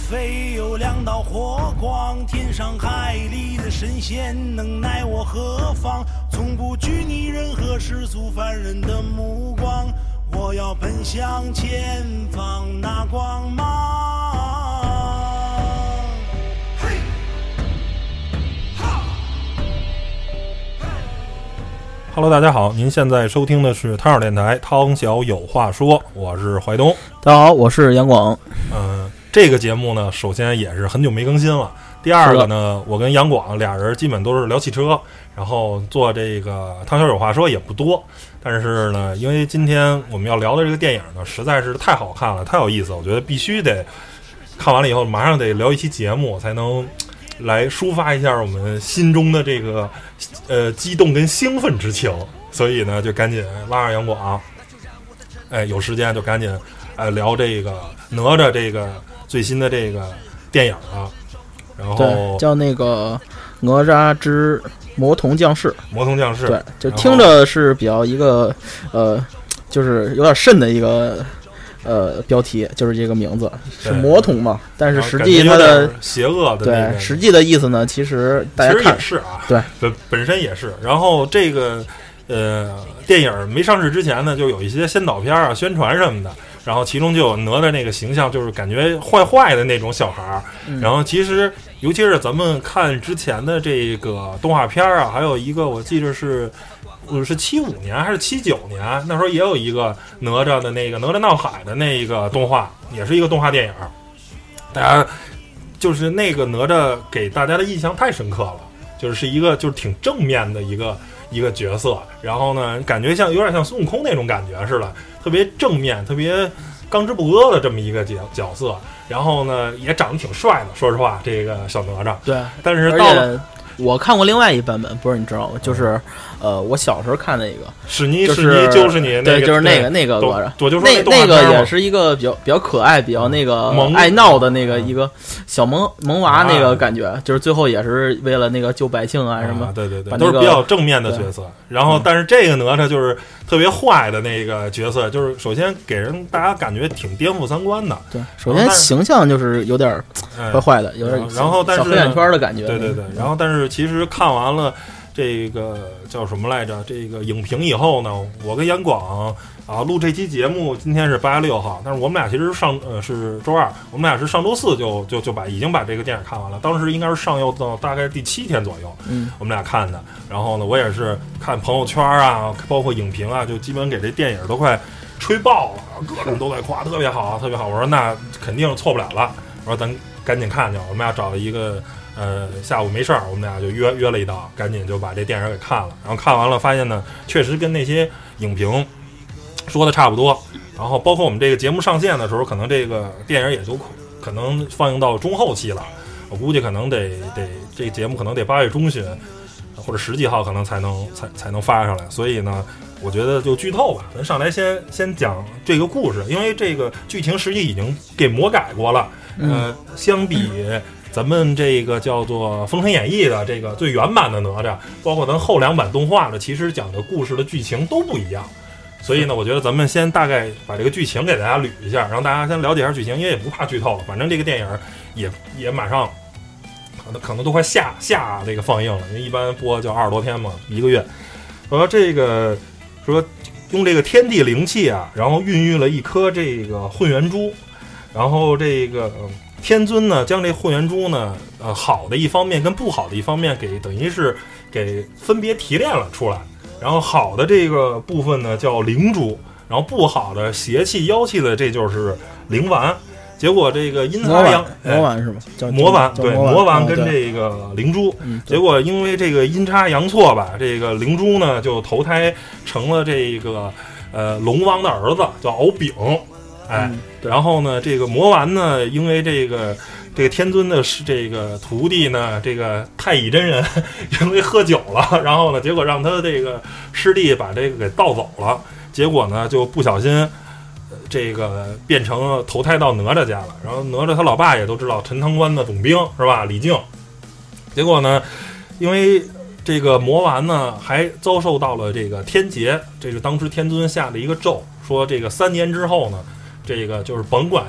若非有两道火光，天上海里的神仙能奈我何妨？从不拘泥任何世俗凡人的目光，我要奔向前方那光芒。嘿，哈。Hello，大家好，您现在收听的是汤小电台《汤小有话说》，我是怀东。大家好，我是杨广。嗯、这个节目呢，首先也是很久没更新了。第二个呢，我跟杨广俩人基本都是聊汽车，然后做这个汤小有话说也不多。但是呢，因为今天我们要聊的这个电影呢，实在是太好看了，太有意思，我觉得必须得看完了以后马上得聊一期节目，才能来抒发一下我们心中的这个呃激动跟兴奋之情。所以呢，就赶紧拉上杨广，哎，有时间就赶紧呃聊这个哪吒这个最新的这个电影啊。然后，叫那个《哪吒之魔童降世》。魔童降世，对，就听着是比较一个呃，就是有点瘆的一个呃标题，就是这个名字是魔童嘛，但是实际它的邪恶的那对实际的意思呢，其实大家其实也看是啊，对本本身也是。然后这个呃电影没上市之前呢，就有一些先导片啊、宣传什么的，然后其中就有哪吒那个形象，就是感觉坏坏的那种小孩儿。嗯然后其实尤其是咱们看之前的这个动画片啊，还有一个我记得是。呃，是七五年还是七九年？那时候也有一个哪吒的那个《哪吒闹海》的那一个动画，也是一个动画电影。大家就是那个哪吒给大家的印象太深刻了，就是是一个就是挺正面的一个一个角色，然后呢，感觉像有点像孙悟空那种感觉似的，特别正面，特别刚直不阿的这么一个角角色，然后呢也长得挺帅的，说实话，这个小哪吒，对，但是到了我看过另外一版本，不是你知道吗？就是呃，我小时候看那个，是，你就史尼就是你对，就是那个那个哪吒。我就说那那个也是一个比较比较可爱、比较那个萌爱闹的那个一个小萌萌娃那啊个感觉，就是最后也是为了那个救百姓啊什么啊，。对对对，都是比较正面的对角色。然后，嗯但是这个哪吒就是特别坏的那个角色，就是首先给人大家感觉挺颠覆三观的。对，首先形象就是有点坏坏的，有点儿然后但是小黑眼圈的感觉。对对对，然后但是其实看完了这个叫什么来着？这个影评以后呢，我跟杨广啊录这期节目，今天是八月六号，但是我们俩其实上呃是周二，我们俩是上周四就就就把已经把这个电影看完了，当时应该是上映到大概第七天左右，嗯，我们俩看的。然后呢，我也是看朋友圈啊，包括影评啊，就基本给这电影都快吹爆了，各种都在夸，特别好，特别好。我说那肯定错不了了，我说咱赶紧看去。我们俩找了一个呃下午没事儿，我们俩就约约了一道，赶紧就把这电影给看了。然后看完了，发现呢，确实跟那些影评说的差不多。然后包括我们这个节目上线的时候，可能这个电影也就可能放映到中后期了。我估计可能得得这个节目可能得八月中旬或者十几号可能才能才才能发上来。所以呢，我觉得就剧透吧，咱上来先先讲这个故事，因为这个剧情实际已经给魔改过了。呃，相比咱们这个叫做《封神演义》的这个最原版的哪吒，包括咱后两版动画的，其实讲的故事的剧情都不一样。所以呢，我觉得咱们先大概把这个剧情给大家捋一下，让大家先了解一下剧情，因为也不怕剧透了。反正这个电影也也马上可能可能都快下下这个放映了，因为一般播就二十多天嘛，一个月。说这个说用这个天地灵气啊，然后孕育了一颗这个混元珠，然后这个天尊呢将这混元珠呢，呃好的一方面跟不好的一方面给等于是给分别提炼了出来。然后好的这个部分呢叫灵珠，然后不好的邪气妖气的这就是灵丸。结果这个阴魔差阳丸，魔丸是吗？叫魔丸对魔魔丸跟这个灵珠，结果因为这个阴差阳错吧，这个灵珠呢就投胎成了这个呃龙王的儿子，叫敖丙。哎，然后呢，这个魔丸呢，因为这个这个天尊的是这个徒弟呢，这个太乙真人 因为喝酒了，然后呢，结果让他这个师弟把这个给盗走了，结果呢就不小心。呃这个变成了投胎到哪吒家了，然后哪吒他老爸也都知道陈塘关的总兵是吧？李靖，结果呢，因为这个魔丸呢还遭受到了这个天劫，这是当时天尊下的一个咒，说这个三年之后呢，这个就是甭管，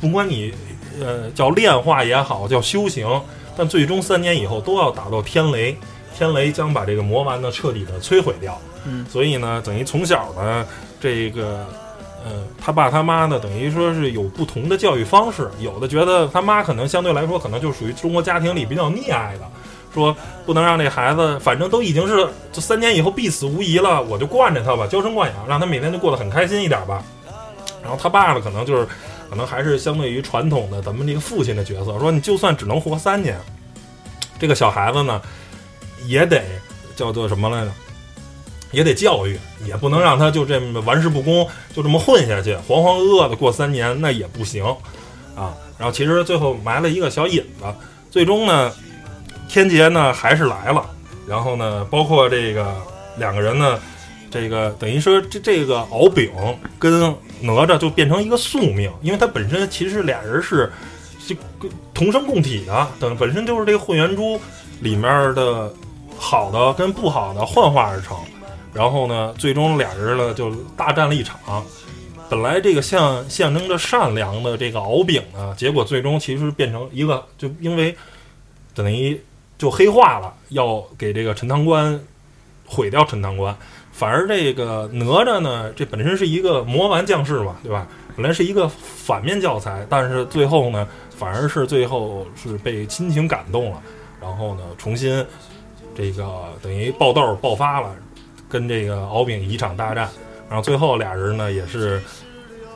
甭管你呃叫炼化也好，叫修行，但最终三年以后都要打到天雷，天雷将把这个魔丸呢彻底的摧毁掉。嗯，所以呢，等于从小呢，这个呃他爸他妈呢，等于说是有不同的教育方式，有的觉得他妈可能相对来说可能就属于中国家庭里比较溺爱的。说不能让这孩子，反正都已经是这三年以后必死无疑了，我就惯着他吧，娇生惯养，让他每天就过得很开心一点吧。然后他爸呢，可能就是，可能还是相对于传统的咱们这个父亲的角色，说你就算只能活三年，这个小孩子呢，也得叫做什么来着？也得教育，也不能让他就这么玩世不恭，就这么混下去，浑浑噩噩的过三年，那也不行啊。然后其实最后埋了一个小引子，最终呢。天劫呢还是来了，然后呢，包括这个两个人呢，这个等于说这这个敖丙跟哪吒就变成一个宿命，因为他本身其实俩人是这同生共体的，等本身就是这个混元珠里面的好的跟不好的幻化而成，然后呢，最终俩人呢就大战了一场，本来这个象象征着善良的这个敖丙呢，结果最终其实变成一个就因为等于。就黑化了，要给这个陈塘关毁掉陈塘关。反而这个哪吒呢，这本身是一个魔丸将士嘛，对吧？本来是一个反面教材，但是最后呢，反而是最后是被亲情感动了，然后呢，重新这个等于爆豆爆发了，跟这个敖丙一场大战。然后最后俩人呢，也是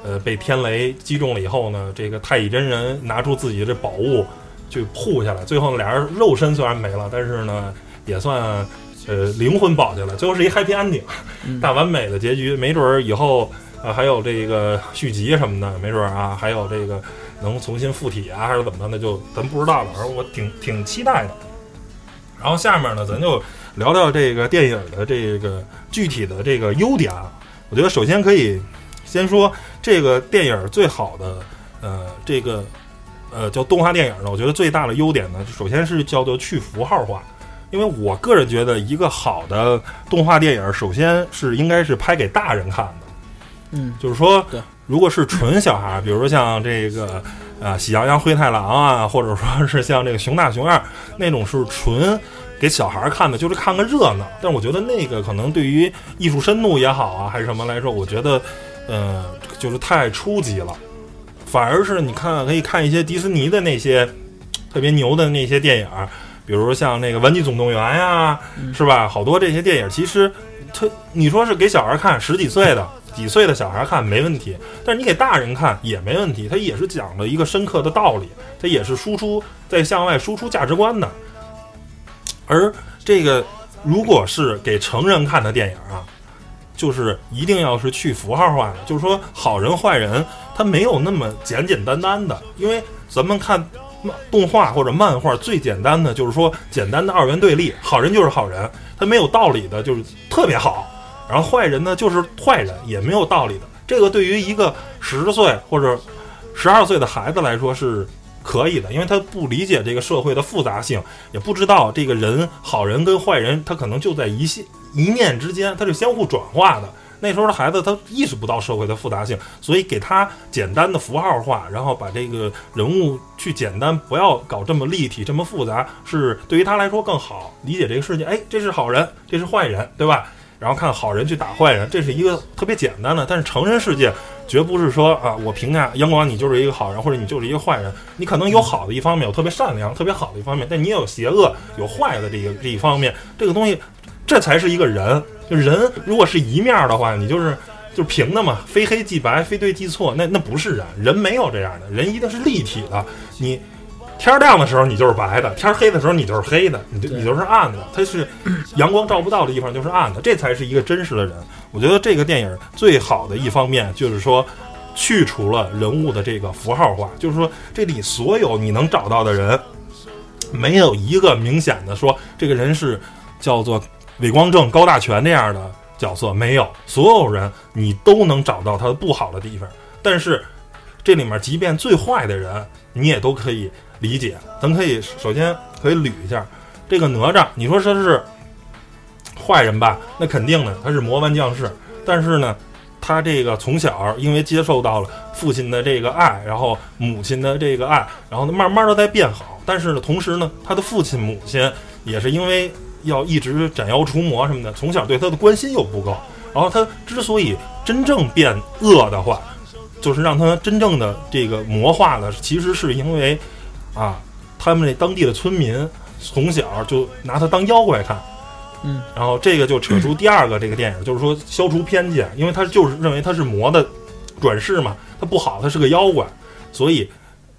呃被天雷击中了以后呢，这个太乙真人拿出自己的这宝物。去护下来，最后俩人肉身虽然没了，但是呢，也算呃灵魂保下来，最后是一 happy ending，大完美的结局。没准儿以后啊还有这个续集什么的，没准儿啊还有这个能重新附体啊，还是怎么的，那就咱不知道了。而我挺挺期待的。然后下面呢，咱就聊聊这个电影的这个具体的这个优点啊。我觉得首先可以先说这个电影最好的呃这个。呃，叫动画电影呢，我觉得最大的优点呢，首先是叫做去符号化，因为我个人觉得一个好的动画电影，首先是应该是拍给大人看的，嗯，就是说，对，如果是纯小孩，比如说像这个啊《喜羊羊灰太狼》啊，或者说是像这个《熊大熊二》那种是纯给小孩看的，就是看个热闹。但我觉得那个可能对于艺术深度也好啊，还是什么来说，我觉得，呃，就是太初级了。反而是你看，可以看一些迪士尼的那些特别牛的那些电影，比如像那个《玩具总动员》呀，是吧？好多这些电影，其实它你说是给小孩看，十几岁的、几岁的小孩看没问题，但是你给大人看也没问题，它也是讲了一个深刻的道理，它也是输出在向外输出价值观的。而这个如果是给成人看的电影啊。就是一定要是去符号化的，就是说好人坏人他没有那么简简单单的，因为咱们看动画或者漫画最简单的就是说简单的二元对立，好人就是好人，他没有道理的就是特别好，然后坏人呢就是坏人，也没有道理的。这个对于一个十岁或者十二岁的孩子来说是可以的，因为他不理解这个社会的复杂性，也不知道这个人好人跟坏人他可能就在一线。一念之间，它是相互转化的。那时候的孩子他意识不到社会的复杂性，所以给他简单的符号化，然后把这个人物去简单，不要搞这么立体、这么复杂，是对于他来说更好理解这个世界。哎，这是好人，这是坏人，对吧？然后看好人去打坏人，这是一个特别简单的。但是成人世界绝不是说啊，我评价阳光你就是一个好人，或者你就是一个坏人。你可能有好的一方面，有特别善良、特别好的一方面，但你也有邪恶、有坏的这个这一方面。这个东西。这才是一个人，就人如果是一面的话，你就是就是平的嘛，非黑即白，非对即错，那那不是人，人没有这样的，人一定是立体的。你天亮的时候你就是白的，天黑的时候你就是黑的，你就你就是暗的。它是阳光照不到的地方就是暗的，这才是一个真实的人。我觉得这个电影最好的一方面就是说，去除了人物的这个符号化，就是说这里所有你能找到的人，没有一个明显的说这个人是叫做。韦光正、高大全这样的角色没有，所有人你都能找到他的不好的地方。但是这里面，即便最坏的人，你也都可以理解。咱可以首先可以捋一下这个哪吒，你说他是坏人吧？那肯定的，他是魔丸将士。但是呢，他这个从小因为接受到了父亲的这个爱，然后母亲的这个爱，然后慢慢的在变好。但是呢，同时呢，他的父亲母亲也是因为要一直斩妖除魔什么的，从小对他的关心又不够。然后他之所以真正变恶的话，就是让他真正的这个魔化了，其实是因为啊，他们那当地的村民从小就拿他当妖怪看。嗯，然后这个就扯出第二个这个电影，就是说消除偏见，因为他就是认为他是魔的转世嘛，他不好，他是个妖怪，所以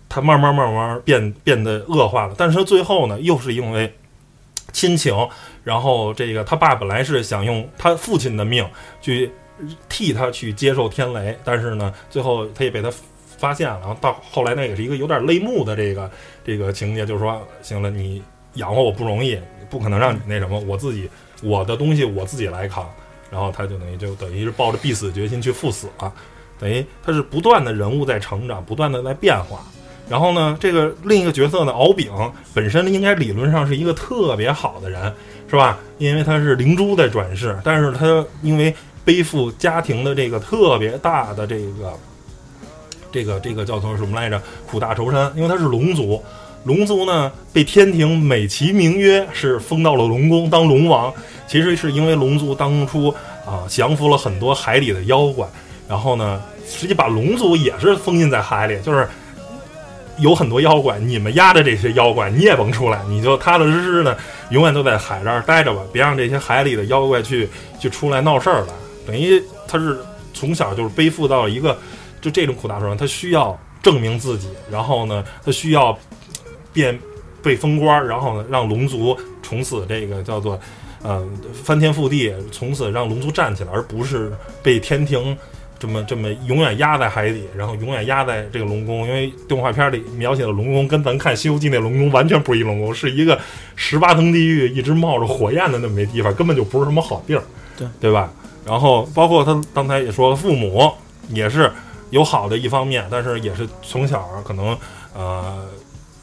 他慢慢慢慢变变得恶化了。但是他最后呢，又是因为亲情，然后这个他爸本来是想用他父亲的命去替他去接受天雷，但是呢，最后他也被他发现了。然后到后来那也是一个有点泪目的这个这个情节，就是说，行了，你养活我不容易。不可能让你那什么，我自己我的东西我自己来扛，然后他就等于就等于是抱着必死决心去赴死了，等于他是不断的人物在成长，不断的在变化。然后呢，这个另一个角色呢，敖丙本身应该理论上是一个特别好的人，是吧？因为他是灵珠在转世，但是他因为背负家庭的这个特别大的这个这个这个叫做什么来着？苦大仇深，因为他是龙族。龙族呢，被天庭美其名曰是封到了龙宫当龙王，其实是因为龙族当初啊降服了很多海里的妖怪，然后呢，实际把龙族也是封印在海里，就是有很多妖怪，你们压着这些妖怪，你也甭出来，你就踏踏实实的永远都在海这儿待着吧，别让这些海里的妖怪去去出来闹事儿了。等于他是从小就是背负到一个就这种苦大仇深，他需要证明自己，然后呢，他需要。变被封官，然后呢，让龙族从此这个叫做，呃，翻天覆地，从此让龙族站起来，而不是被天庭这么这么永远压在海底，然后永远压在这个龙宫。因为动画片里描写的龙宫跟咱看《西游记》那龙宫完全不是一龙宫，是一个十八层地狱一直冒着火焰的那么一地方，根本就不是什么好地儿，对对吧？然后包括他刚才也说，父母也是有好的一方面，但是也是从小可能呃。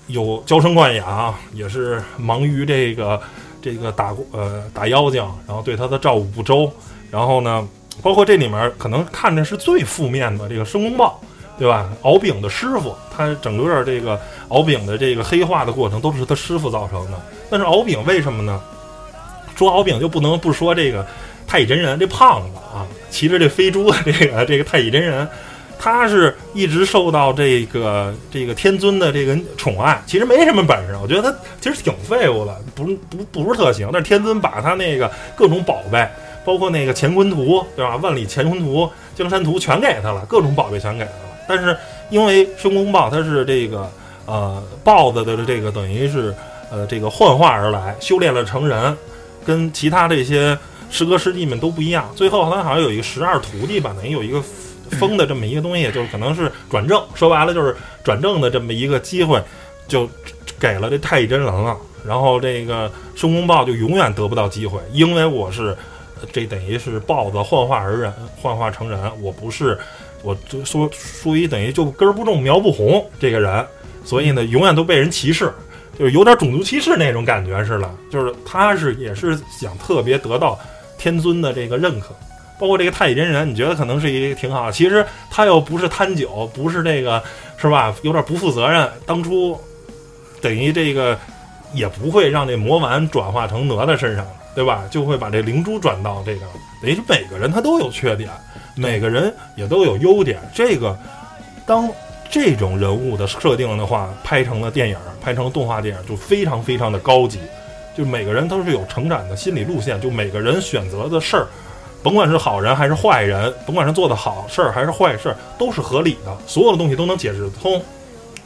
有娇生惯养，也是忙于这个这个打呃打妖精，然后对他的照顾不周，然后呢，包括这里面可能看着是最负面的这个申公豹，对吧？敖丙的师傅，他整个这个敖丙的这个黑化的过程都是他师傅造成的。但是敖丙为什么呢？说敖丙就不能不说这个太乙真人这胖子啊，骑着这飞猪的这个这个太乙真人。他是一直受到这个这个天尊的这个宠爱，其实没什么本事。我觉得他其实挺废物的，不不不是特行。但是天尊把他那个各种宝贝，包括那个乾坤图，对吧？万里乾坤图、江山图全给他了，各种宝贝全给他了。但是因为申公豹他是这个呃豹子的这个等于是呃这个幻化而来，修炼了成人，跟其他这些师哥师弟们都不一样。最后他好像有一个十二徒弟吧，等于有一个。封的这么一个东西，就是可能是转正，说白了就是转正的这么一个机会，就给了这太乙真人了。然后这个申公豹就永远得不到机会，因为我是这等于是豹子幻化而人，幻化成人，我不是，我就说属于等于就根不种苗不红这个人，所以呢，永远都被人歧视，就是有点种族歧视那种感觉似的。就是他是也是想特别得到天尊的这个认可。包括这个太乙真人，你觉得可能是一个挺好，其实他又不是贪酒，不是这个，是吧？有点不负责任。当初等于这个也不会让这魔丸转化成哪吒身上，对吧？就会把这灵珠转到这个，等于每个人他都有缺点，每个人也都有优点。这个当这种人物的设定的话，拍成了电影，拍成动画电影，就非常非常的高级。就每个人都是有成长的心理路线，就每个人选择的事儿。甭管是好人还是坏人，甭管是做的好事儿还是坏事儿，都是合理的，所有的东西都能解释通，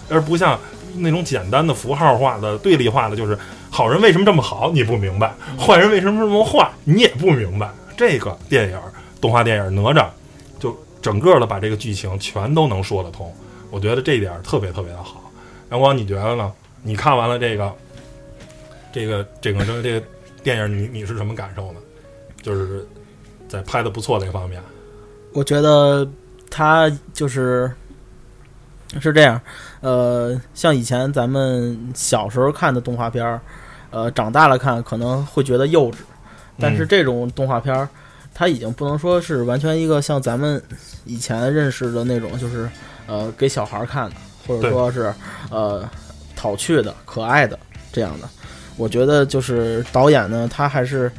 而不像那种简单的符号化的对立化的，就是好人为什么这么好你不明白，坏人为什么这么坏你也不明白。这个电影动画电影哪吒，就整个的把这个剧情全都能说得通，我觉得这一点特别特别的好。阳光，你觉得呢？你看完了这个，这个这个这这个电影，你你是什么感受呢？就是。在拍的不错那方面，我觉得他就是是这样。呃，像以前咱们小时候看的动画片儿，呃，长大了看可能会觉得幼稚，但是这种动画片儿，它已经不能说是完全一个像咱们以前认识的那种，就是呃给小孩儿看的，或者说是呃讨趣的、可爱的这样的。我觉得就是导演呢，他还是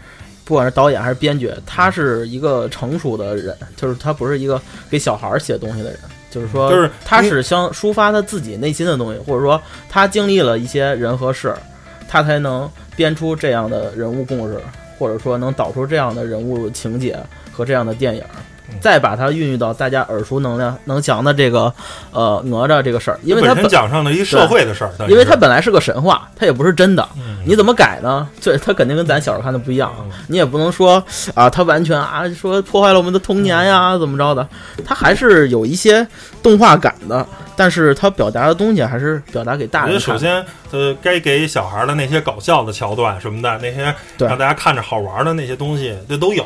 不管是导演还是编剧，他是一个成熟的人，就是他不是一个给小孩儿写东西的人，就是说，就是他是想抒发他自己内心的东西，或者说他经历了一些人和事，他才能编出这样的人物故事，或者说能导出这样的人物情节和这样的电影。嗯再把它孕育到大家耳熟能量能详的这个呃哪吒这个事儿，因为它本身讲上了一社会的事儿，因为是它本来是个神话，它也不是真的。嗯你怎么改呢？对它肯定跟咱小时候看的不一样。嗯你也不能说啊，它完全啊说破坏了我们的童年呀，怎么着的？它还是有一些动画感的，但是他表达的东西还是表达给大我觉人首先，呃，该给小孩的那些搞笑的桥段什么的，那些让大家看着好玩的那些东西，这都有。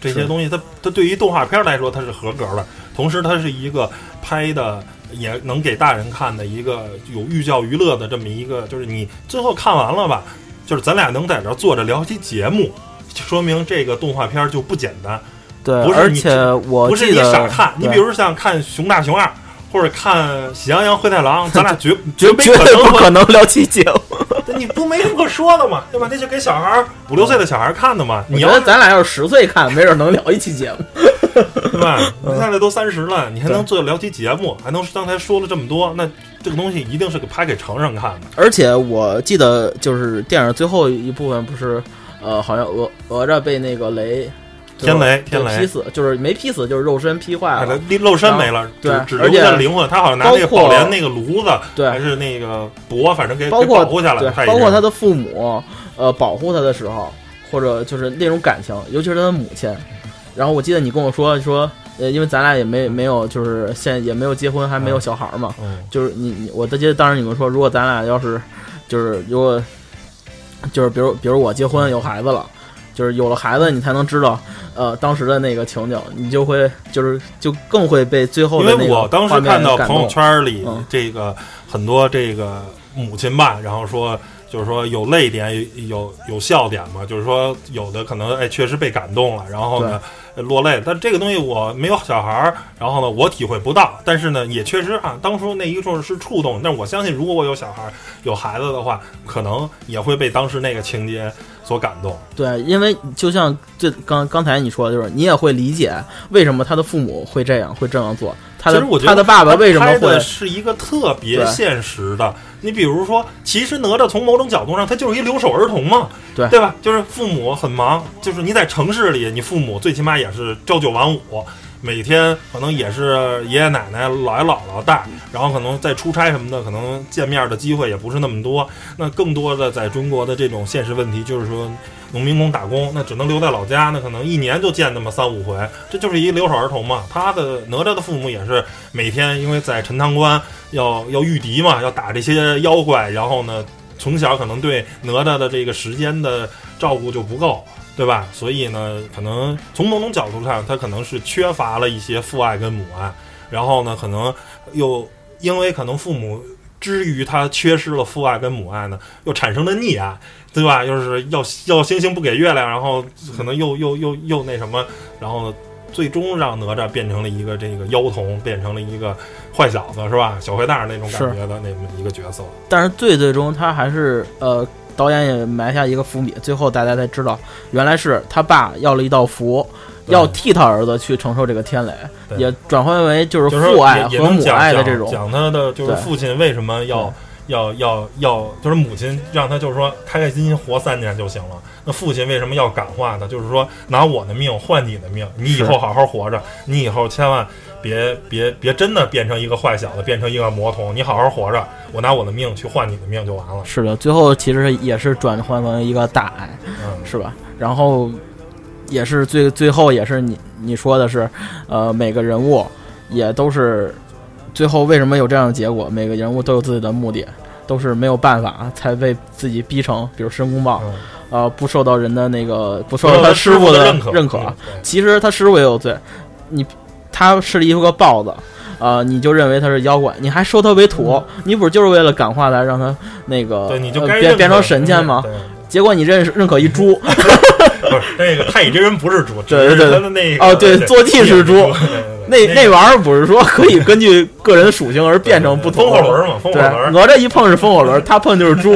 这些东西它，它对于动画片来说，它是合格的。同时，它是一个拍的也能给大人看的一个有寓教于乐的这么一个，就是你最后看完了吧，就是咱俩能在这儿坐着聊期节目，就说明这个动画片就不简单。对，不是你而且我不是你傻看，你比如像看《熊大熊二》或者看《喜羊羊灰太狼》，咱俩 绝绝没绝对可能不可能聊起节目。你不没什么可说的嘛，对吧？那就给小孩儿五六岁的小孩儿看的嘛。你要觉得咱俩要是十岁看，没准能聊一期节目。对吧？你现在都三十了，你还能做聊期节目，还能刚才说了这么多，那这个东西一定是给拍给成人看的。而且我记得就是电影最后一部分不是，呃，好像讹讹着被那个雷天雷天雷劈死，就是没劈死，就是肉身劈坏哎了。他露身没了，只对只留下灵魂。他好像拿那个宝莲那个炉子，对还是那个钵，反正给包括给保护下来对。，包括他的父母，呃，保护他的时候，或者就是那种感情，尤其是他的母亲。然后我记得你跟我说说，呃，因为咱俩也没没有，就是现也没有结婚，还没有小孩嘛，嗯，就是你你我记得当时你们说，如果咱俩要是就是如果就是比如比如我结婚有孩子了。就是有了孩子，你才能知道，呃，当时的那个情景，你就会就是就更会被最后因为的那个我当时看到朋友圈里嗯这个很多这个母亲吧，然后说就是说有泪点，有有笑点嘛，就是说有的可能哎确实被感动了，然后呢落泪，但这个东西我没有小孩儿，然后呢我体会不到，但是呢也确实啊，当初那一瞬是触动，但我相信如果我有小孩儿有孩子的话，可能也会被当时那个情节所感动。对，因为就像最刚刚才你说的，就是你也会理解为什么他的父母会这样会这样做，他的其实我觉得他的爸爸为什么会是一个特别现实的。你比如说，其实哪吒从某种角度上，他就是一留守儿童嘛，对对吧？就是父母很忙，就是你在城市里，你父母最起码也是朝九晚五。每天可能也是爷爷奶奶、姥爷姥姥带，然后可能在出差什么的，可能见面的机会也不是那么多。那更多的在中国的这种现实问题，就是说农民工打工，那只能留在老家，那可能一年就见那么三五回，这就是一留守儿童嘛。他的哪吒的父母也是每天因为在陈塘关要要御敌嘛，要打这些妖怪，然后呢，从小可能对哪吒的这个时间的照顾就不够。对吧？所以呢，可能从某种角度上，他可能是缺乏了一些父爱跟母爱，然后呢，可能又因为可能父母之于他缺失了父爱跟母爱呢，又产生了溺爱，对吧？就是要 要星星不给月亮，然后可能又又又又那什么，然后最终让哪吒变成了一个这个妖童，变成了一个坏小子，是吧？小坏蛋儿那种感觉的那么一个角色。但是最最终他还是呃，导演也埋下一个伏笔，最后大家才知道，原来是他爸要了一道符，要替他儿子去承受这个天雷，对也转换为就是父爱和母也也能讲讲爱的这种。讲他的就是父亲为什么要要要要，就是母亲让他就是说开开心心活三年就行了。那父亲为什么要感化他？就是说拿我的命换你的命，你以后好好活着，你以后千万别别别真的变成一个坏小子，变成一个魔童，你好好活着，我拿我的命去换你的命就完了。是的，最后其实也是转换为一个大爱，嗯，是吧？然后也是最最后也是你你说的是，呃，每个人物也都是最后为什么有这样的结果？每个人物都有自己的目的，都是没有办法才被自己逼成，比如申公豹，嗯呃，不受到人的那个不受受到到他师傅的认可认可。其实他师傅也有罪，你他是一个豹子。啊、你就认为他是妖怪，你还收他为徒，你不是就是为了感化他，让他那个对，你就呃变变成神仙吗？结果你认识认可一猪，不是那个太乙真人不是猪，对对对。他的那个哦对坐骑是猪。对对对那那那玩意儿不是说可以根据个人属性而变成不同风火轮嘛，风火对，轮，哪吒一碰是风火轮，他碰就是猪，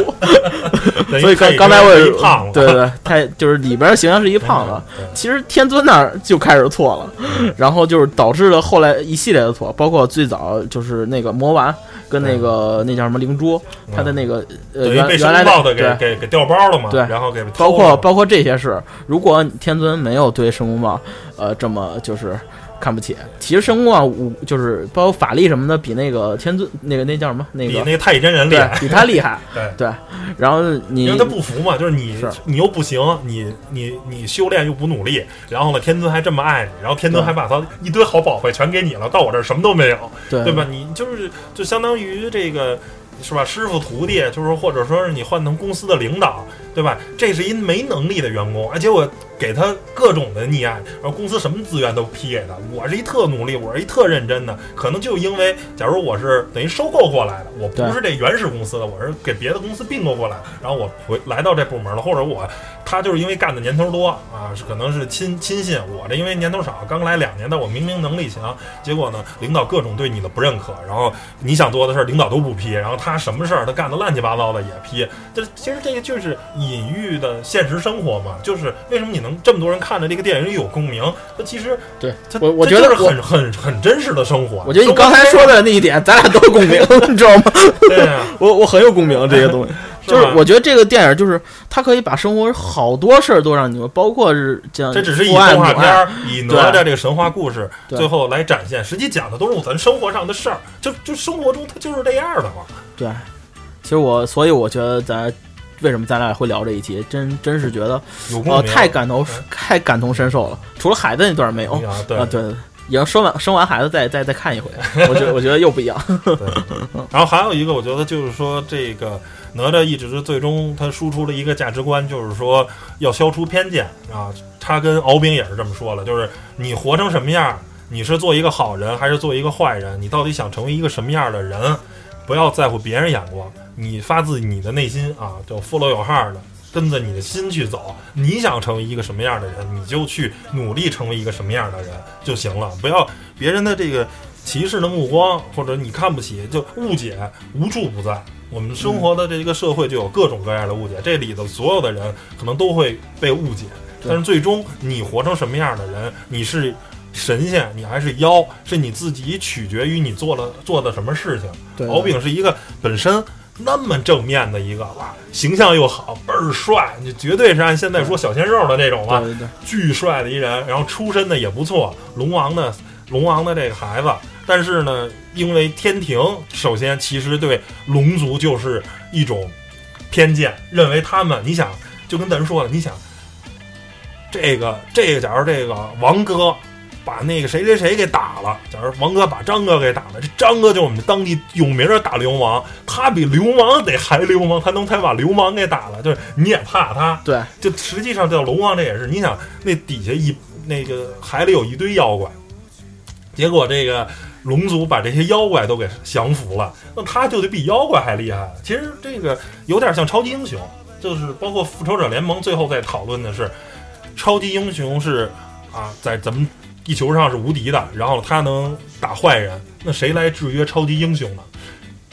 所以刚刚才我也胖子，对对对，太就是里边形象是一胖子。其实天尊那儿就开始错了，然后就是导致了后来一系列的错，包括最早就是那个魔丸跟那个那叫什么灵珠，他的那个呃原原来的对给给给调包了嘛，对然后给包括包括这些事，如果天尊没有对申公豹，呃，这么就是看不起，其实申公豹武就是包括法力什么的，比那个天尊那个那叫什么那个比那个太乙真人厉害，比他厉害，对。对。然后你因为他不服嘛，就是你是你又不行，你你你修炼又不努力，然后呢，天尊还这么爱你，然后天尊还把他一堆好宝贝全给你了，到我这儿什么都没有，对对吧？你就是就相当于这个是吧？师傅徒弟，就是或者说是你换成公司的领导，对吧？这是一没能力的员工，而且我给他各种的溺爱，然后公司什么资源都批给他。我是一特努力，我是一特认真的，可能就因为假如我是等于收购过来的，我不是这原始公司的，我是给别的公司并购过来，然后我回来到这部门了，或者我他就是因为干的年头多啊，是可能是亲亲信，我这因为年头少，刚来两年，但我明明能力强，结果呢，领导各种对你的不认可，然后你想做的事儿领导都不批，然后他什么事儿他干的乱七八糟的也批，这其实这个就是隐喻的现实生活嘛，就是为什么你能这么多人看着这个电影有共鸣？它其实对它我觉得是很很很真实的生活。我觉得你刚才说的那一点，咱俩都有共鸣，你知道吗？对啊，我我很有共鸣这些东西，就是我觉得这个电影就是它可以把生活好多事儿都让你们，包括是这样，这只是以父爱动画片儿、以哪吒这个神话故事最后来展现，实际讲的都是咱生活上的事儿，就就生活中它就是这样的嘛。对，其实我所以我觉得咱为什么咱俩会聊这一期，真真是觉得呃有共鸣，太感同嗯太感同身受了。除了孩子那段没有啊，对啊，对对，以后生完生完孩子再再再看一回，我觉得我觉得又不一样。对。然后还有一个，我觉得就是说，这个哪吒一直是最终他输出了一个价值观，就是说要消除偏见啊。他跟敖丙也是这么说了，就是你活成什么样，你是做一个好人还是做一个坏人，你到底想成为一个什么样的人？不要在乎别人眼光，你发自你的内心啊，就 follow your heart 的，跟着你的心去走。你想成为一个什么样的人，你就去努力成为一个什么样的人就行了，不要别人的这个歧视的目光或者你看不起，就误解无处不在。我们生活的这个社会就有各种各样的误解，这里头所有的人可能都会被误解，但是最终你活成什么样的人，你是神仙，你还是妖，是你自己取决于你做了做的什么事情。对敖丙是一个本身那么正面的一个哇，形象又好，倍儿帅，你绝对是按现在说小鲜肉的这种吧，对对对，巨帅的一人，然后出身呢也不错，龙王的龙王的这个孩子，但是呢，因为天庭首先其实对龙族就是一种偏见，认为他们，你想就跟咱说了，你想这个这个，假如这个王哥。把那个谁谁谁给打了，假如王哥把张哥给打了，这张哥就是我们当地有名的大流氓，他比流氓得还流氓，他能才把流氓给打了，就是你也怕他，对就实际上叫龙王，这也是你想那底下一那个海里有一堆妖怪，结果这个龙族把这些妖怪都给降服了，那他就得比妖怪还厉害。其实这个有点像超级英雄，就是包括复仇者联盟最后在讨论的是，超级英雄是啊，在咱们地球上是无敌的，然后他能打坏人，那谁来制约超级英雄呢？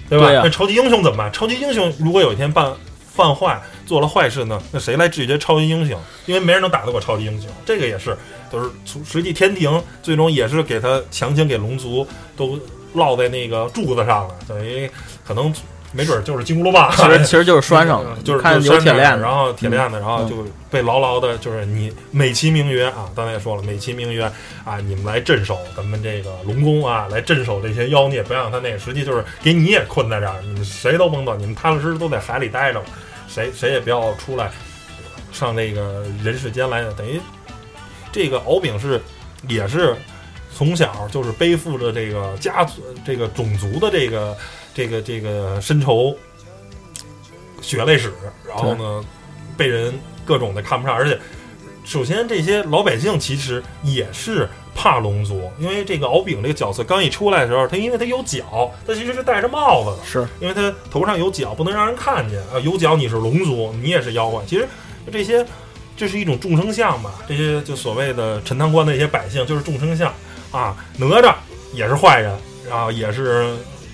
对吧？那超级英雄怎么办？超级英雄如果有一天办犯坏做了坏事呢，那谁来制约超级英雄？因为没人能打得过超级英雄，这个也是，都是从实际天庭最终也是给他强行给龙族都落在那个柱子上了，等于可能没准就是金箍棒，其实 其实就是拴上了，就是看有铁链子，然后铁链子，然后嗯就被牢牢的，就是你美其名曰啊，刚才也说了，美其名曰啊，你们来镇守咱们这个龙宫啊，来镇守这些妖孽，不让他那个，实际就是给你也困在这儿，你们谁都甭走，你们踏踏实实都在海里待着吧，谁谁也不要出来上那个人世间来，等于这个敖丙是也是从小就是背负着这个家族这个种族的这个这个这个深仇血泪史，然后呢被人各种的看不上，而且首先这些老百姓其实也是怕龙族，因为这个敖丙这个角色刚一出来的时候，他因为他有角，他其实是戴着帽子的，是因为他头上有角，不能让人看见啊。有角你是龙族，你也是妖怪。其实这些这是一种众生相吧？这些就所谓的陈塘关的一些百姓就是众生相啊，哪吒也是坏人，然后也是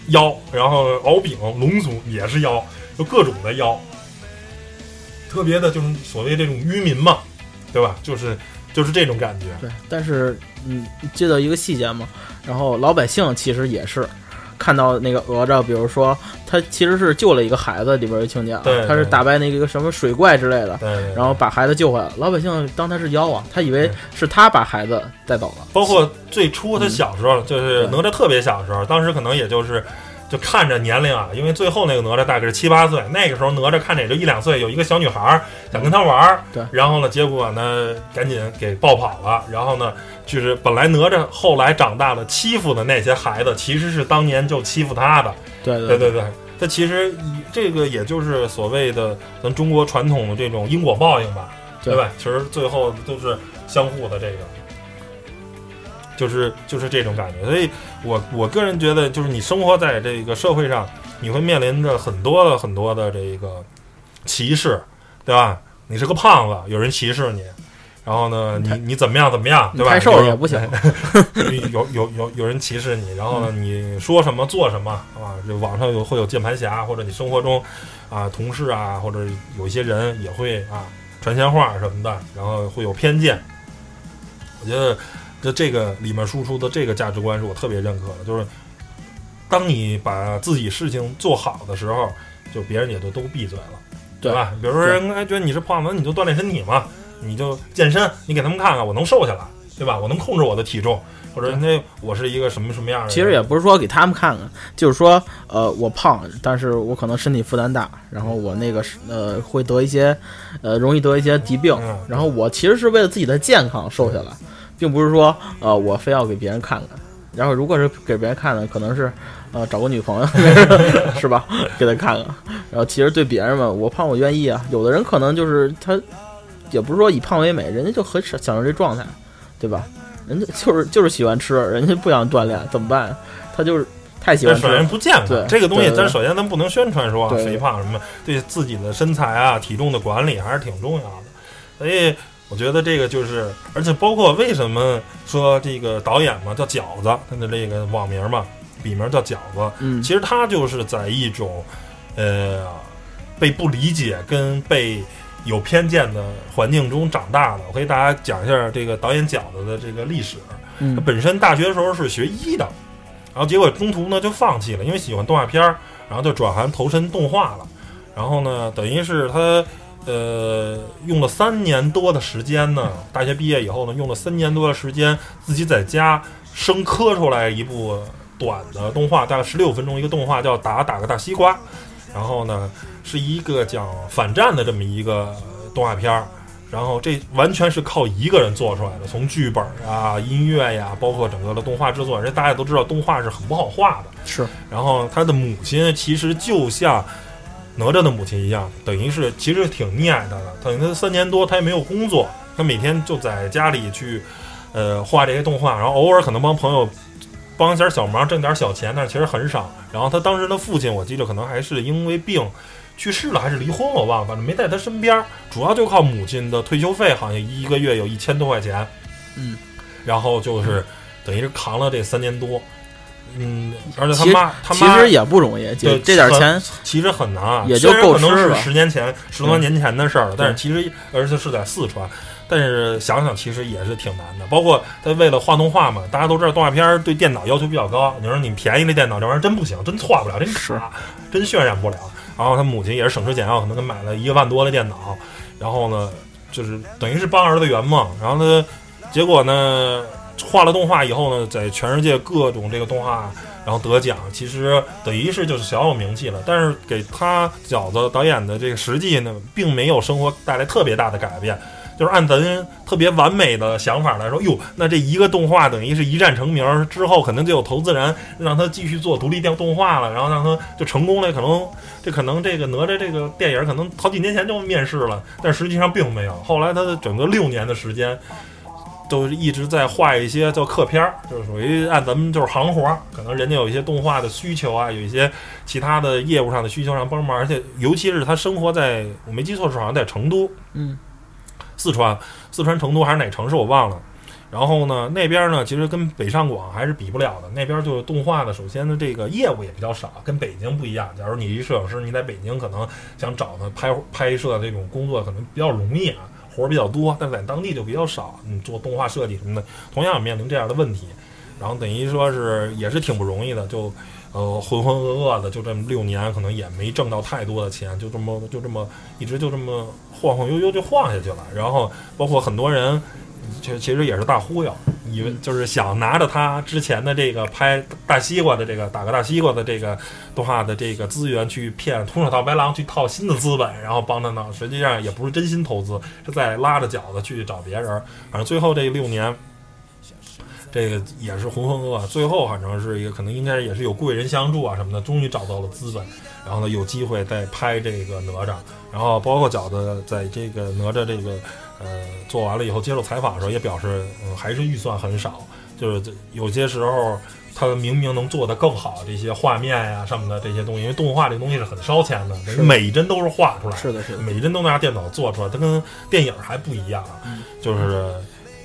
妖，然后敖丙龙族也是妖，就各种的妖，特别的就是所谓这种愚民嘛，对吧？就是就是这种感觉。对，但是嗯，接到一个细节嘛，然后老百姓其实也是看到那个哪吒，比如说他其实是救了一个孩子，里边有情节他是打败那个什么水怪之类的，然后把孩子救回来。了。老百姓当他是妖啊，他以为是他把孩子带走了。包括最初他小时候，就是哪吒特别小的时候，当时可能也就是就看着年龄啊，因为最后那个哪吒大概是七八岁，那个时候哪吒看着也就一两岁，有一个小女孩儿想跟他玩儿，对然后呢，结果呢赶紧给抱跑了，然后呢，就是本来哪吒后来长大了欺负的那些孩子，其实是当年就欺负他的，对对对对。他其实这个也就是所谓的咱中国传统的这种因果报应吧，对对吧？其实最后都是相互的这个，就是就是这种感觉。所以我我个人觉得，就是你生活在这个社会上，你会面临着很多的很多的这个歧视，对吧？你是个胖子，有人歧视你。然后呢，你你怎么样怎么样，对吧？瘦也不行。有有有有人歧视你，然后呢，你说什么做什么啊？这网上有会有键盘侠，或者你生活中啊同事啊，或者有一些人也会啊传闲话什么的，然后会有偏见。我觉得这这个里面输出的这个价值观是我特别认可的，就是当你把自己事情做好的时候，就别人也就都闭嘴了，对吧？比如说人家觉得你是胖子，你就锻炼身体嘛，你就健身，你给他们看看，我能瘦下来，对吧？我能控制我的体重，或者那我是一个什么什么样的。其实也不是说给他们看看，就是说，呃，我胖，但是我可能身体负担大，然后我那个是呃会得一些，呃容易得一些疾病嗯，然后我其实是为了自己的健康瘦下来，并不是说呃我非要给别人看看。然后如果是给别人看的，可能是呃找个女朋友 是吧，给他看看。然后其实对别人嘛，我胖我愿意啊。有的人可能就是他，也不是说以胖为美，人家就很享享受这状态，对吧？人家就是就是喜欢吃，人家不想锻炼，怎么办？他就是太喜欢吃但首先不健康对，这个东西咱首先咱不能宣传说啊肥胖什么，对自己的身材啊、体重的管理还是挺重要的。所以我觉得这个就是，而且包括为什么说这个导演嘛叫饺子，他的这个网名嘛，笔名叫饺子，嗯，其实他就是在一种呃被不理解跟被有偏见的环境中长大的。我给大家讲一下这个导演饺子的这个历史。他嗯本身大学的时候是学医的，然后结果中途呢就放弃了，因为喜欢动画片儿，然后就转行投身动画了。然后呢，等于是他呃用了三年多的时间呢，大学毕业以后呢，用了三年多的时间自己在家生磕出来一部短的动画，大概十六分钟一个动画，叫《打打个大西瓜》。然后呢，是一个讲反战的这么一个动画片儿。然后这完全是靠一个人做出来的，从剧本啊、音乐呀，包括整个的动画制作，人大家都知道动画是很不好画的。是然后他的母亲其实就像哪吒的母亲一样，等于是其实挺溺爱他的。等于他三年多他也没有工作，他每天就在家里去呃画这些动画，然后偶尔可能帮朋友帮一点小忙，挣点小钱，但是其实很少。然后他当时的父亲，我记得可能还是因为病去世了，还是离婚了，我忘了，反正没在他身边，主要就靠母亲的退休费，好像一个月有一千多块钱。嗯，然后就是等于是扛了这三年多。嗯，而且他妈他妈其实也不容易，对这这点钱，其实很难啊，也就虽然可能是够吃了十年前、十多年前的事儿了，但是其实而且是在四川，但是想想其实也是挺难的。包括他为了画动画嘛，大家都知道动画片儿对电脑要求比较高，你说你便宜的电脑这玩意儿真不行，真画不了，真是卡，真渲染不了。然后他母亲也是省吃俭用，可能给买了一个万多的电脑，然后呢，就是等于是帮儿子圆梦。然后呢，结果呢，画了动画以后呢，在全世界各种这个动画。然后得奖，其实等于是就是小有名气了，但是给他饺子导演的这个实际呢，并没有生活带来特别大的改变。就是按咱特别完美的想法来说，哟，那这一个动画等于是一战成名之后，可能就有投资人让他继续做独立电动画了，然后让他就成功了。可能这可能这个哪吒这个电影可能好几年前就面世了，但实际上并没有。后来他的整个六年的时间。都是一直在画一些叫客片儿，就是属于按咱们就是行活儿，可能人家有一些动画的需求啊，有一些其他的业务上的需求上帮忙，而且尤其是他生活在我没记错是好像在成都，嗯，四川，四川成都还是哪城市我忘了。然后呢，那边呢，其实跟北上广还是比不了的。那边就是动画的，首先呢，这个业务也比较少，跟北京不一样。假如你一摄影师，你在北京可能想找他拍拍摄这种工作，可能比较容易啊，活儿比较多，但在当地就比较少。你做动画设计什么的，同样面临这样的问题。然后等于说是也是挺不容易的，就呃浑浑噩噩的，就这么六年，可能也没挣到太多的钱，就这么就这么一直就这么晃晃悠悠就晃下去了。然后包括很多人。其其实也是大忽悠，以为就是想拿着他之前的这个拍大西瓜的这个打个大西瓜的这个动画的这个资源去骗空手套白狼去套新的资本，然后帮他弄，实际上也不是真心投资，是在拉着脚子去找别人。反正最后这六年，这个也是浑浑噩噩，最后反正是一个可能应该也是有贵人相助啊什么的，终于找到了资本，然后呢有机会再拍这个哪吒，然后包括饺子在这个哪吒这个。呃，做完了以后接受采访的时候也表示，嗯，还是预算很少，就是有些时候他明明能做得更好，这些画面呀什么的这些东西，因为动画这东西是很烧钱的，每一帧都是画出来，是的，是的，每一帧都拿电脑做出来，它跟电影还不一样，就是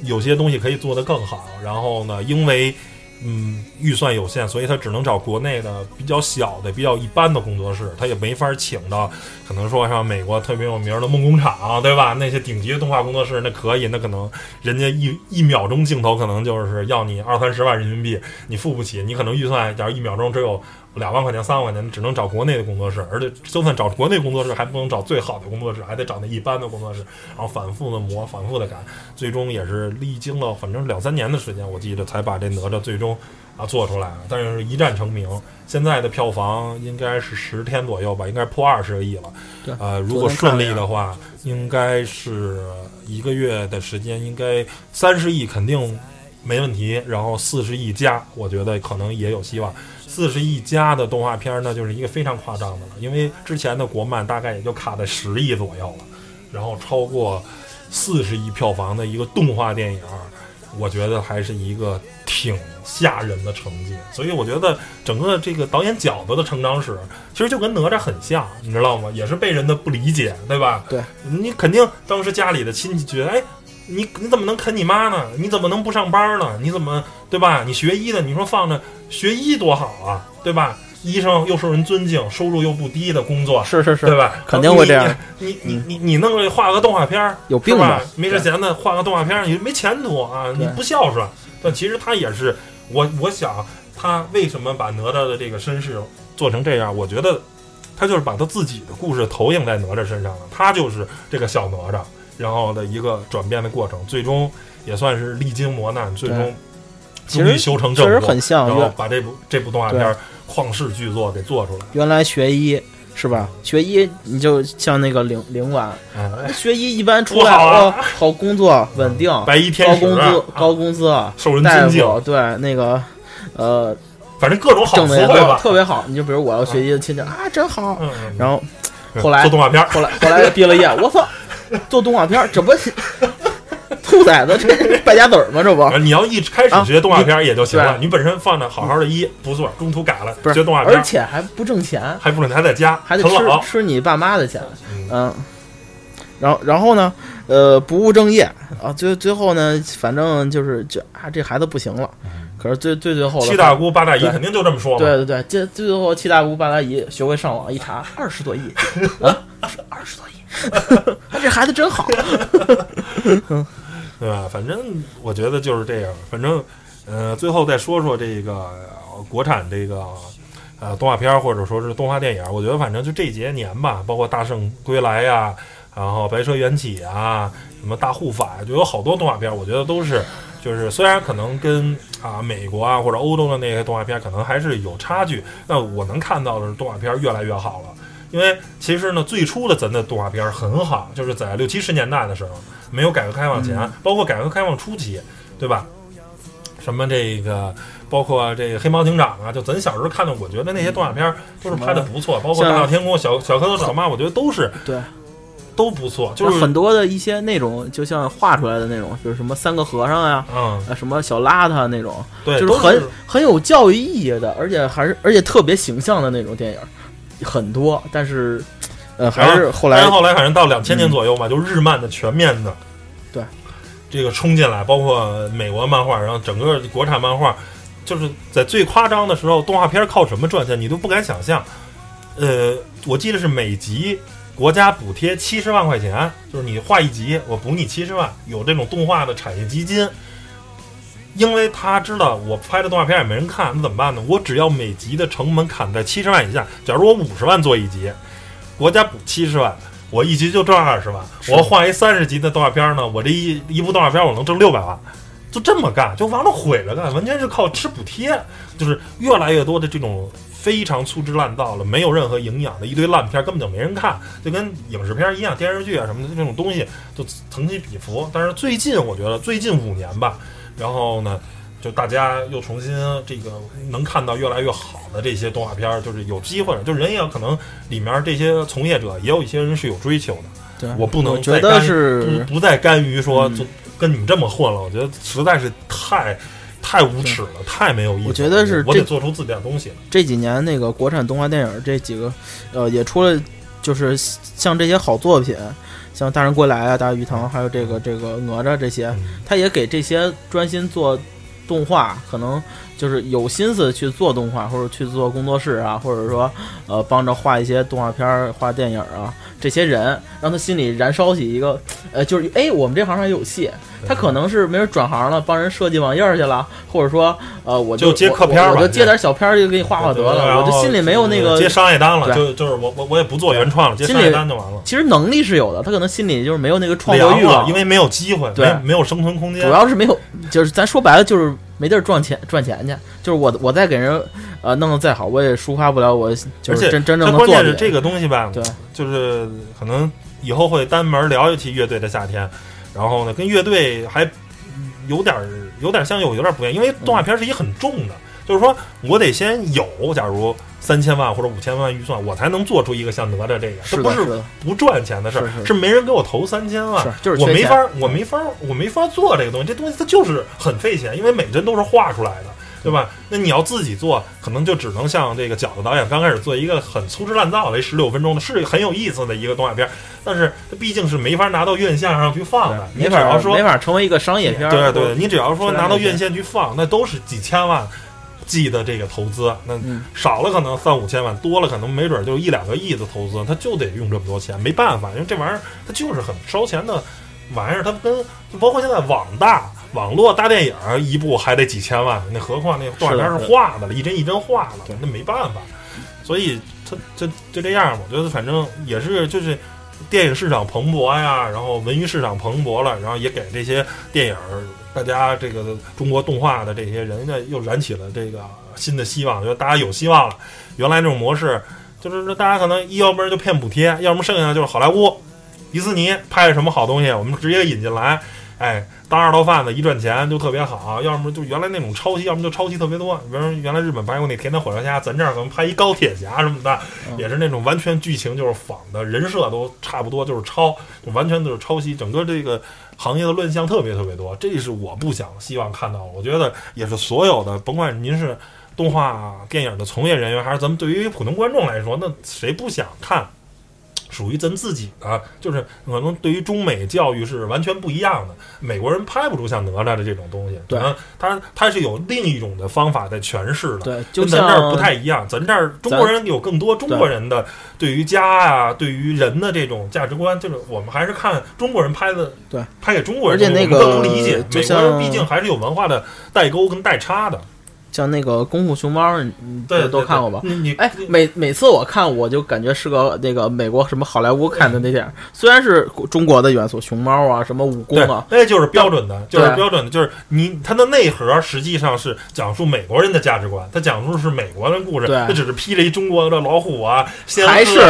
有些东西可以做得更好，然后呢，因为。嗯，预算有限，所以他只能找国内的比较小的、比较一般的工作室，他也没法请到，可能说像美国特别有名的梦工厂，对吧？那些顶级的动画工作室，那可以，那可能人家一一秒钟镜头可能就是要你二三十万人民币，你付不起，你可能预算假如一秒钟只有。两万块钱、三万块钱，只能找国内的工作室，而且就算找国内工作室，还不能找最好的工作室，还得找那一般的工作室，然后反复的磨、反复的改，最终也是历经了反正两三年的时间，我记得才把这哪吒最终啊做出来了。但是一战成名，现在的票房应该是十天左右吧，应该破二十个亿了。对，呃，如果顺利的话，应该是一个月的时间，应该三十亿肯定没问题，然后四十亿加，我觉得可能也有希望。四十亿加的动画片，那就是一个非常夸张的了。因为之前的国漫大概也就卡在十亿左右了，然后超过四十亿票房的一个动画电影，我觉得还是一个挺吓人的成绩。所以我觉得整个这个导演饺子的成长史，其实就跟哪吒很像，你知道吗？也是被人的不理解，对吧？对，你肯定当时家里的亲戚觉得，哎。你你怎么能啃你妈呢？你怎么能不上班呢？你怎么对吧？你学医的，你说放着学医多好啊，对吧？医生又受人尊敬，收入又不低的工作，是是是，对吧？肯定会这样。你你你你弄个画个动画片儿，有病吧？没这闲的画个动画片儿，你没前途啊！你不孝顺。但其实他也是，我我想他为什么把哪吒的这个身世做成这样？我觉得他就是把他自己的故事投影在哪吒身上了，他就是这个小哪吒。然后的一个转变的过程，最终也算是历经磨难，最终终于修成正果。确实很像，然后把这部这部动画片旷世巨作给做出来。原来学医是吧？学医你就像那个领领馆，学医一般出来哦，好工作稳定，白衣天，高工资高工资，受人尊敬。对那个呃，反正各种好词汇吧，特别好。你就比如我要学医的亲戚啊，真好。然后后来做动画片，后来后来毕了业，我操！做动画片，这不兔崽子这败家子儿吗？这不，你要一开始学动画片也就行了。你本身放着好好的一不错，中途改了，学动画片，而且还不挣钱，还不挣钱，还在家，还得吃吃你爸妈的钱。嗯，然后然后呢，呃，不务正业啊，最最后呢，反正就是就啊，这孩子不行了。可是最最最后，七大姑八大姨肯定就这么说。对对对，这最后七大姑八大姨学会上网一查，二十多亿 啊，二十多亿。他 这孩子真好，对吧？反正我觉得就是这样。反正，呃，最后再说说这个国产这个呃动画片或者说是动画电影。我觉得反正就这些年吧，包括《大圣归来》呀，然后《白蛇缘起》啊，什么《大护法》，就有好多动画片。我觉得都是，就是虽然可能跟啊美国啊或者欧洲的那些动画片可能还是有差距，那我能看到的是动画片越来越好了。因为其实呢，最初的咱的动画片很好，就是在六七十年代的时候，没有改革开放前，包括改革开放初期，对吧？什么这个，包括这个黑猫警长啊，就咱小时候看的，我觉得那些动画片都是拍的不错，包括大闹天宫、小小蝌蚪找妈，我觉得都是对，都不错。就是很多的一些那种，就像画出来的那种，就是什么三个和尚呀，嗯，什么小邋遢那种，对，就是很很有教育意义的，而且还是而且特别形象的那种电影。很多，但是，呃，还是后来，后来反正到两千年左右吧，就日漫的全面的对，这个冲进来，包括美国漫画，然后整个国产漫画，就是在最夸张的时候，动画片靠什么赚钱，你都不敢想象。呃，我记得是每集国家补贴七十万块钱，就是你画一集，我补你七十万，有这种动画的产业基金。因为他知道我拍的动画片也没人看，那怎么办呢？我只要每集的成本砍在七十万以下。假如我五十万做一集，国家补七十万，我一集就挣二十万。我画一三十集的动画片呢，我这一一部动画片我能挣六百万，就这么干，就完了毁了干，完全是靠吃补贴。就是越来越多的这种非常粗制滥造了，没有任何营养的一堆烂片，根本就没人看，就跟影视片一样，电视剧啊什么的这种东西就此起彼伏。但是最近我觉得最近五年吧。然后呢，就大家又重新这个能看到越来越好的这些动画片儿，就是有机会了，就人也可能里面这些从业者也有一些人是有追求的。对，我不能觉得是不不再甘于说就跟你们这么混了，我觉得实在是太太无耻了，太没有意思。我觉得是我得做出自己的东西。这几年那个国产动画电影这几个，呃，也出了就是像这些好作品。像大人归来啊，大鱼塘，还有这个这个哪吒这些，他也给这些专心做动画，可能就是有心思去做动画，或者去做工作室啊，或者说呃帮着画一些动画片儿、画电影啊，这些人让他心里燃烧起一个呃，就是哎，我们这行上也有戏。他可能是没人转行了，帮人设计网页去了，或者说呃，我就接客片儿我就接点小片儿就给你画画得了，我就心里没有那个接商业单了，就就是我我我也不做原创了，接商业单就完了。其实能力是有的，他可能心里就是没有那个创作欲望，因为没有机会，对，没有生存空间。主要是没有，就是咱说白了就是没地儿赚钱赚钱去。就是我我在给人呃弄得再好，我也抒发不了我就是真真正的。关键是这个东西吧，对，就是可能以后会单门聊一期乐队的夏天。然后呢，跟乐队还有点儿有点像，有有点不一样，因为动画片是一很重的，就是说我得先有，假如三千万或者五千万预算，我才能做出一个像哪吒这个，这不是不赚钱的事儿，是没人给我投三千万，就是我没法，我没法，我没法做这个东西，这东西它就是很费钱，因为每帧都是画出来的。对吧？那你要自己做，可能就只能像这个饺子导演刚开始做一个很粗制滥造的十六分钟的，是很有意思的一个动画片，但是它毕竟是没法拿到院线上去放的。你只要说没法成为一个商业片，对对，你只要说拿到院线去放，那都是几千万计的这个投资，那少了可能三五千万，多了可能没准就一两个亿的投资，他就得用这么多钱，没办法，因为这玩意儿它就是很烧钱的玩意儿，它跟包括现在网大。网络大电影一部还得几千万，那何况那动画片是画的了，一帧一帧画的，那没办法。所以他就就这样，我觉得反正也是，就是电影市场蓬勃呀，然后文娱市场蓬勃了，然后也给这些电影大家这个中国动画的这些人呢又燃起了这个新的希望，觉得大家有希望了。原来这种模式就是说，大家可能一要不然就骗补贴，要么剩下的就是好莱坞、迪士尼拍什么好东西，我们直接引进来。哎，当二道贩子一赚钱就特别好，要么就原来那种抄袭，要么就抄袭特别多。比如原来日本拍过那《甜甜火烧虾》，咱这儿可能拍一高铁侠什么的，也是那种完全剧情就是仿的，人设都差不多，就是抄，就完全都是抄袭。整个这个行业的乱象特别特别多，这是我不想希望看到。我觉得也是所有的，甭管您是动画电影的从业人员，还是咱们对于普通观众来说，那谁不想看？属于咱自己的，就是可能对于中美教育是完全不一样的。美国人拍不出像哪吒的这种东西，对，他他是有另一种的方法在诠释的，对，跟咱这儿不太一样。咱这儿中国人有更多中国人的对于家啊，对于人的这种价值观，就是我们还是看中国人拍的，对，拍给中国人，而且那个更能理解。美国人毕竟还是有文化的代沟跟代差的。像那个功夫熊猫，你都都看过吧？你哎，每每次我看，我就感觉是个那个美国什么好莱坞看的那电影，虽然是中国的元素，熊猫啊，什么武功啊，那就是标准的，就是标准的，就是你它的内核实际上是讲述美国人的价值观，它讲述是美国的故事，对，它只是披了一中国的老虎啊，还是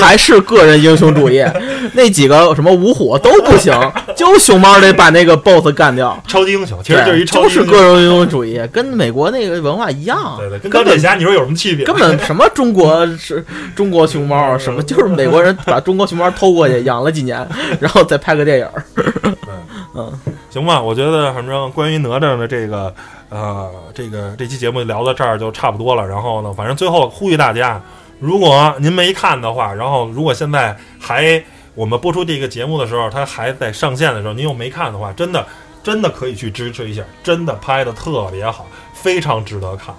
还是个人英雄主义，那几个什么五虎都不行，就熊猫得把那个 BOSS 干掉，超级英雄，其实就是一就是个人英雄主义，跟美国那个文化一样。对对，跟钢铁侠你说有什么区别？根本什么中国是中国熊猫，什么就是美国人把中国熊猫偷过去养了几年，然后再拍个电影。嗯，行吧，我觉得反正关于哪吒的这个呃这个这期节目聊到这儿就差不多了。然后呢，反正最后呼吁大家，如果您没看的话，然后如果现在还我们播出这个节目的时候，它还在上线的时候，您又没看的话，真的真的可以去支持一下，真的拍的特别好，非常值得看。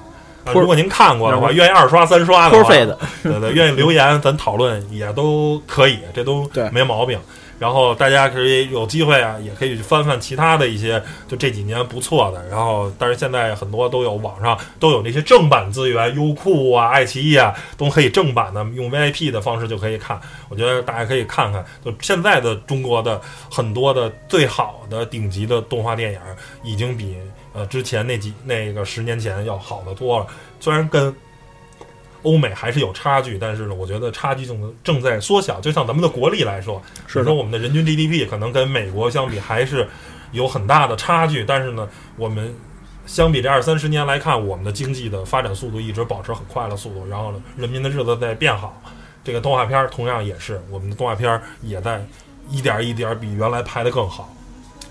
啊，如果您看过的话，愿意二刷三刷的话，费的，对对，愿意留言咱讨论也都可以，这都没毛病。然后大家可以有机会啊，也可以去翻翻其他的一些，就这几年不错的。然后，但是现在很多都有网上都有那些正版资源，优酷啊、爱奇艺啊都可以正版的用 VIP 的方式就可以看。我觉得大家可以看看，就现在的中国的很多的最好的顶级的动画电影，已经比呃之前那几那个十年前要好得多了。虽然跟欧美还是有差距，但是呢，我觉得差距正正在缩小。就像咱们的国力来说，是说我们的人均 GDP 可能跟美国相比还是有很大的差距，但是呢，我们相比这二三十年来看，我们的经济的发展速度一直保持很快的速度，然后呢，人民的日子在变好。这个动画片儿同样也是，我们的动画片儿也在一点儿一点儿比原来拍的更好，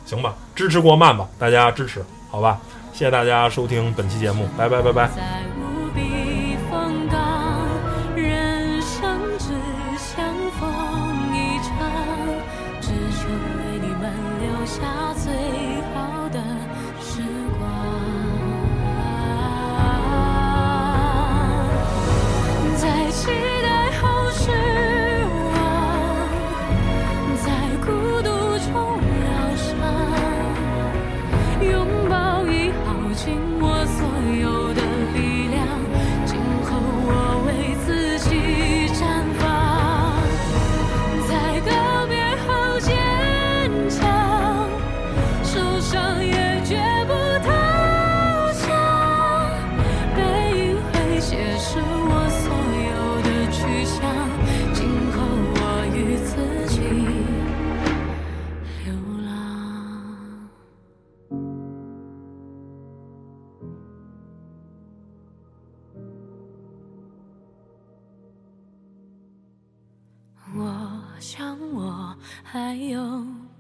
行吧？支持国漫吧，大家支持，好吧？谢谢大家收听本期节目，拜拜拜拜。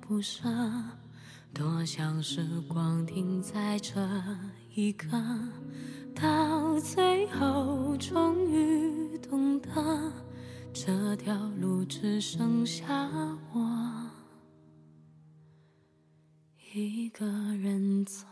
不舍，多想时光停在这一刻，到最后终于懂得，这条路只剩下我一个人走。